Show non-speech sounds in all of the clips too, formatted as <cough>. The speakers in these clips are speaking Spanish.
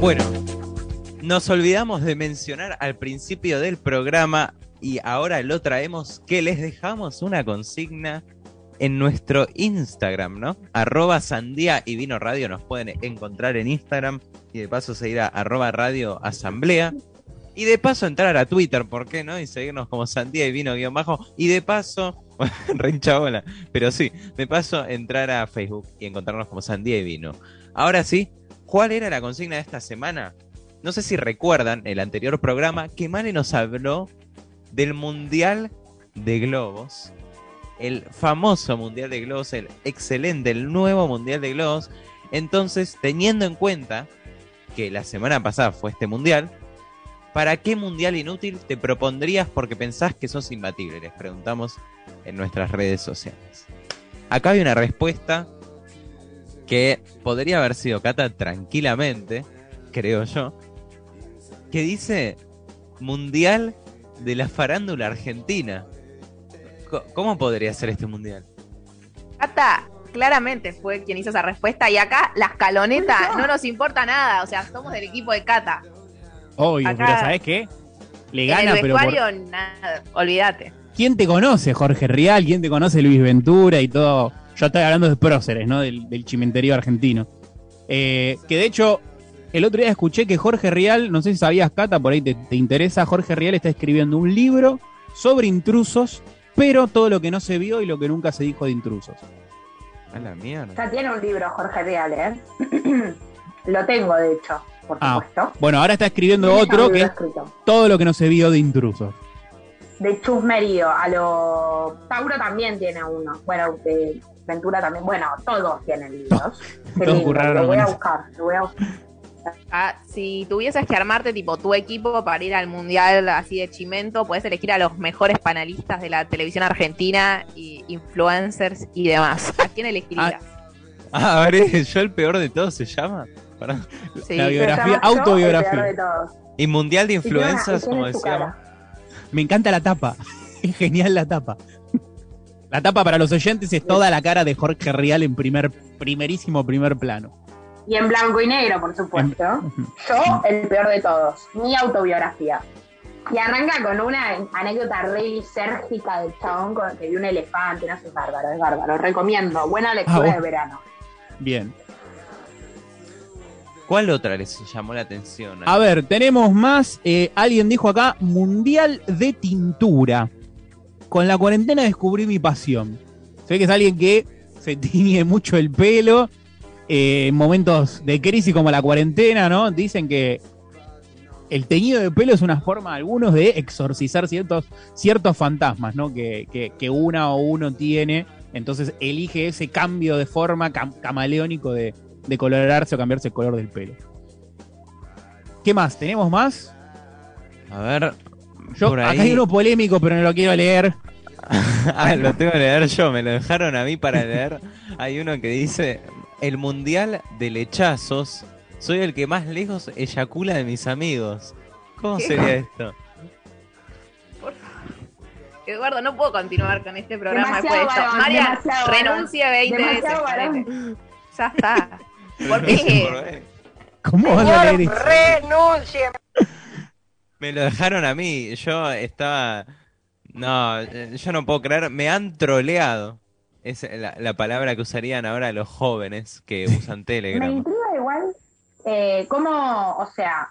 Bueno, nos olvidamos de mencionar al principio del programa y ahora lo traemos que les dejamos una consigna en nuestro Instagram, ¿no? Arroba sandía y vino radio nos pueden encontrar en Instagram y de paso seguir a arroba radio asamblea. Y de paso entrar a Twitter, ¿por qué no? Y seguirnos como sandía y vino guion bajo. Y de paso, <laughs> re bola, pero sí, de paso entrar a Facebook y encontrarnos como sandía y vino. Ahora sí, ¿cuál era la consigna de esta semana? No sé si recuerdan el anterior programa que Mane nos habló del Mundial de Globos. El famoso Mundial de Globos, el excelente, el nuevo Mundial de Globos. Entonces, teniendo en cuenta que la semana pasada fue este Mundial, ¿para qué Mundial inútil te propondrías porque pensás que sos imbatible? Les preguntamos en nuestras redes sociales. Acá hay una respuesta que podría haber sido Cata tranquilamente, creo yo, que dice Mundial de la farándula argentina. ¿Cómo podría ser este mundial? Cata claramente fue quien hizo esa respuesta y acá la escaloneta no nos importa nada, o sea, somos del equipo de Cata. Obvio, pero ¿sabes qué? Le gana, en el vestuario, nada, olvídate. ¿Quién te conoce, Jorge Rial? ¿Quién te conoce, Luis Ventura y todo? Yo estoy hablando de próceres, ¿no? Del, del chimenterío argentino. Eh, que de hecho, el otro día escuché que Jorge Rial, no sé si sabías, Cata, por ahí te, interesa, Jorge Rial está escribiendo un libro sobre intrusos, pero todo lo que no se vio y lo que nunca se dijo de intrusos. A la mierda. Ya tiene un libro Jorge Rial, ¿eh? <clears throat> lo tengo, de hecho, por ah, supuesto. Bueno, ahora está escribiendo otro que es todo lo que no se vio de intrusos. De chusmerío, a lo... Tauro también tiene uno. Bueno, de Ventura también. Bueno, todos tienen libros. <laughs> Todos lo voy a buscar, lo voy a buscar. Ah, si tuvieses que armarte tipo tu equipo para ir al mundial así de chimento, puedes elegir a los mejores panelistas de la televisión argentina y influencers y demás. ¿A quién <laughs> elegirías? Ah, a ver, yo el peor de todos se llama. la biografía, autobiografía. Y mundial de influencers, como decíamos. Me encanta la tapa. <laughs> Es genial la tapa. La tapa para los oyentes es toda la cara de Jorge Real en primer, primerísimo primer plano. Y en blanco y negro, por supuesto. Yo, el peor de todos, mi autobiografía. Y arranca con una anécdota re lisérgica del chabón con que vio un elefante, no sé, es bárbaro, es bárbaro. Recomiendo, buena lectura ah, de verano. Bien. ¿Cuál otra les llamó la atención? A ver, tenemos más. Eh, alguien dijo acá, Mundial de Tintura. Con la cuarentena descubrí mi pasión. Se ve que es alguien que se <laughs> tiñe mucho el pelo eh, en momentos de crisis como la cuarentena, ¿no? Dicen que el teñido de pelo es una forma, algunos, de exorcizar ciertos, ciertos fantasmas, ¿no? Que, que, una o uno tiene. Entonces elige ese cambio de forma camaleónico de, colorarse o cambiarse el color del pelo. ¿Qué más? ¿Tenemos más? A ver. Yo, Acá hay uno polémico, pero no lo quiero leer. <laughs> ah, lo tengo que leer yo, me lo dejaron a mí para leer. Hay uno que dice, el mundial de lechazos, soy el que más lejos eyacula de mis amigos. ¿Cómo sería esto? Eduardo, no puedo continuar con este programa después de esto. María, renuncia 20 veces. Ya está. <laughs> ¿Por qué? ¿Cómo van a leer Renuncie. Me lo dejaron a mí. Yo estaba. No, yo no puedo creer. Me han troleado. Es la, palabra que usarían ahora los jóvenes que usan Telegram. Me intriga igual eh, cómo, o sea,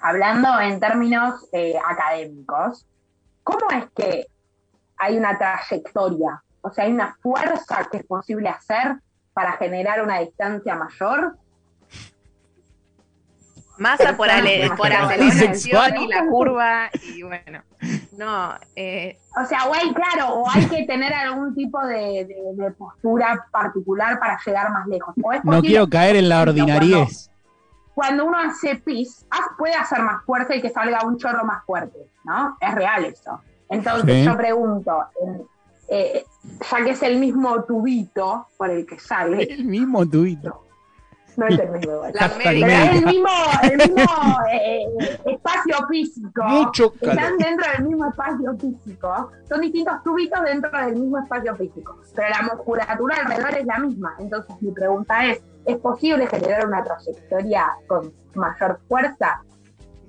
hablando en términos eh, académicos, ¿cómo es que hay una trayectoria? O sea, hay una fuerza que es posible hacer para generar una distancia mayor Masa por, ale, por aceleración y la curva y bueno, no. Eh. O sea, o hay, claro, o hay que tener algún tipo de, postura particular para llegar más lejos. no quiero caer en la ordinariez. Cuando, uno hace pis, puede hacer más fuerte y que salga un chorro más fuerte, ¿no? Es real eso. Entonces yo pregunto, eh, ya que es el mismo tubito por el que sale. El mismo tubito no es el mismo. es el mismo, el mismo eh, espacio físico. Mucho Están dentro del mismo espacio físico. Son distintos tubitos dentro del mismo espacio físico. Pero la musculatura alrededor es la misma. Entonces mi pregunta es, ¿Es posible generar una trayectoria con mayor fuerza,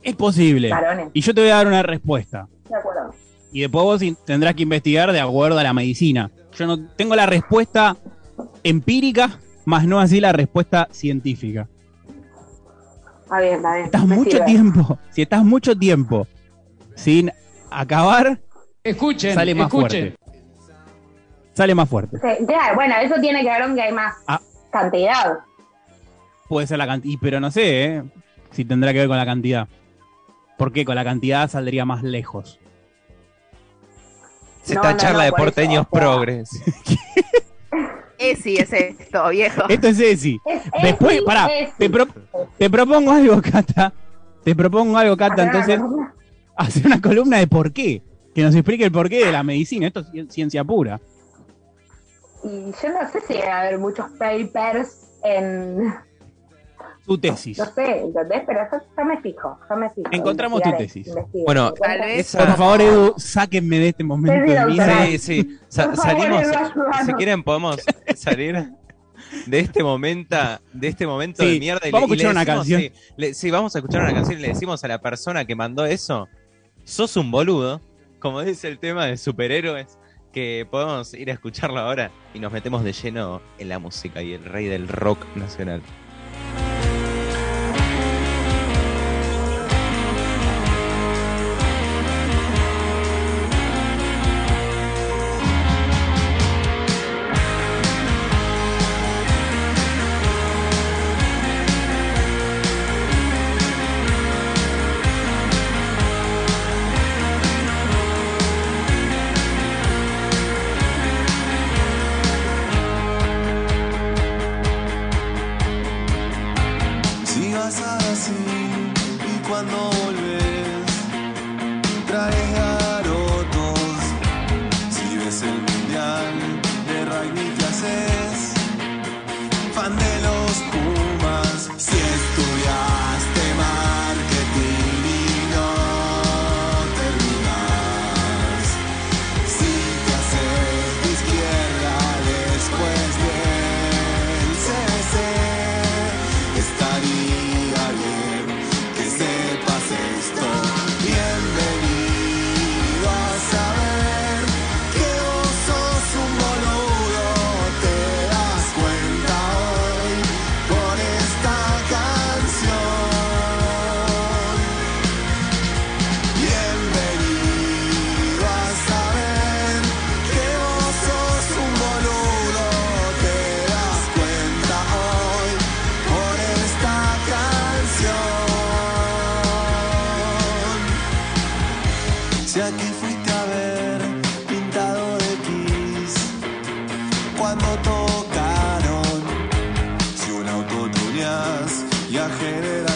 Es posible. varones? Y yo te voy a dar una respuesta. De acuerdo. Y después vos tendrás que investigar de acuerdo a la medicina. Yo no tengo la respuesta empírica, más no así la respuesta científica. Está bien, está bien. Estás me mucho sirve. tiempo, si estás mucho tiempo sin acabar, Escuchen, sale más escuchen. fuerte. Sale más fuerte. Sí, claro, bueno, eso tiene que ver con que hay más Ah. cantidad. Puede ser la cantidad, pero no sé, ¿eh? si tendrá que ver con la cantidad. Porque con la cantidad saldría más lejos. Se No, está no, charla no, de porteños progres. <laughs> <laughs> Esi es esto, viejo. Esto es. Es Después, Esi, pará, Esi. te, pro- te propongo algo, Cata. Te propongo algo, Cata. Entonces, hacer una columna de por qué. Que nos explique el porqué de la medicina. Esto es ci- ciencia pura. Y yo no sé si va a haber muchos papers en. Tu tesis. No sé, ¿entendés? Pero yo, yo me fijo, yo me fijo. Encontramos tu tesis. Bueno, Tal vez- esa- Por favor, Edu, sáquenme de este momento Sí, de sí, mierda. Sí, sí. Sa- Por favor, salimos. Si quieren, podemos <laughs> salir de este momento, de este momento Sí, de mierda. y vamos le- a escuchar una canción. Sí, le- sí, vamos a escuchar una canción y le decimos a la persona que mandó eso: sos un boludo, como dice el tema de superhéroes. Que podemos ir a escucharlo ahora y nos metemos de lleno en la música y el rey del rock nacional. Así y cuando volves traes y a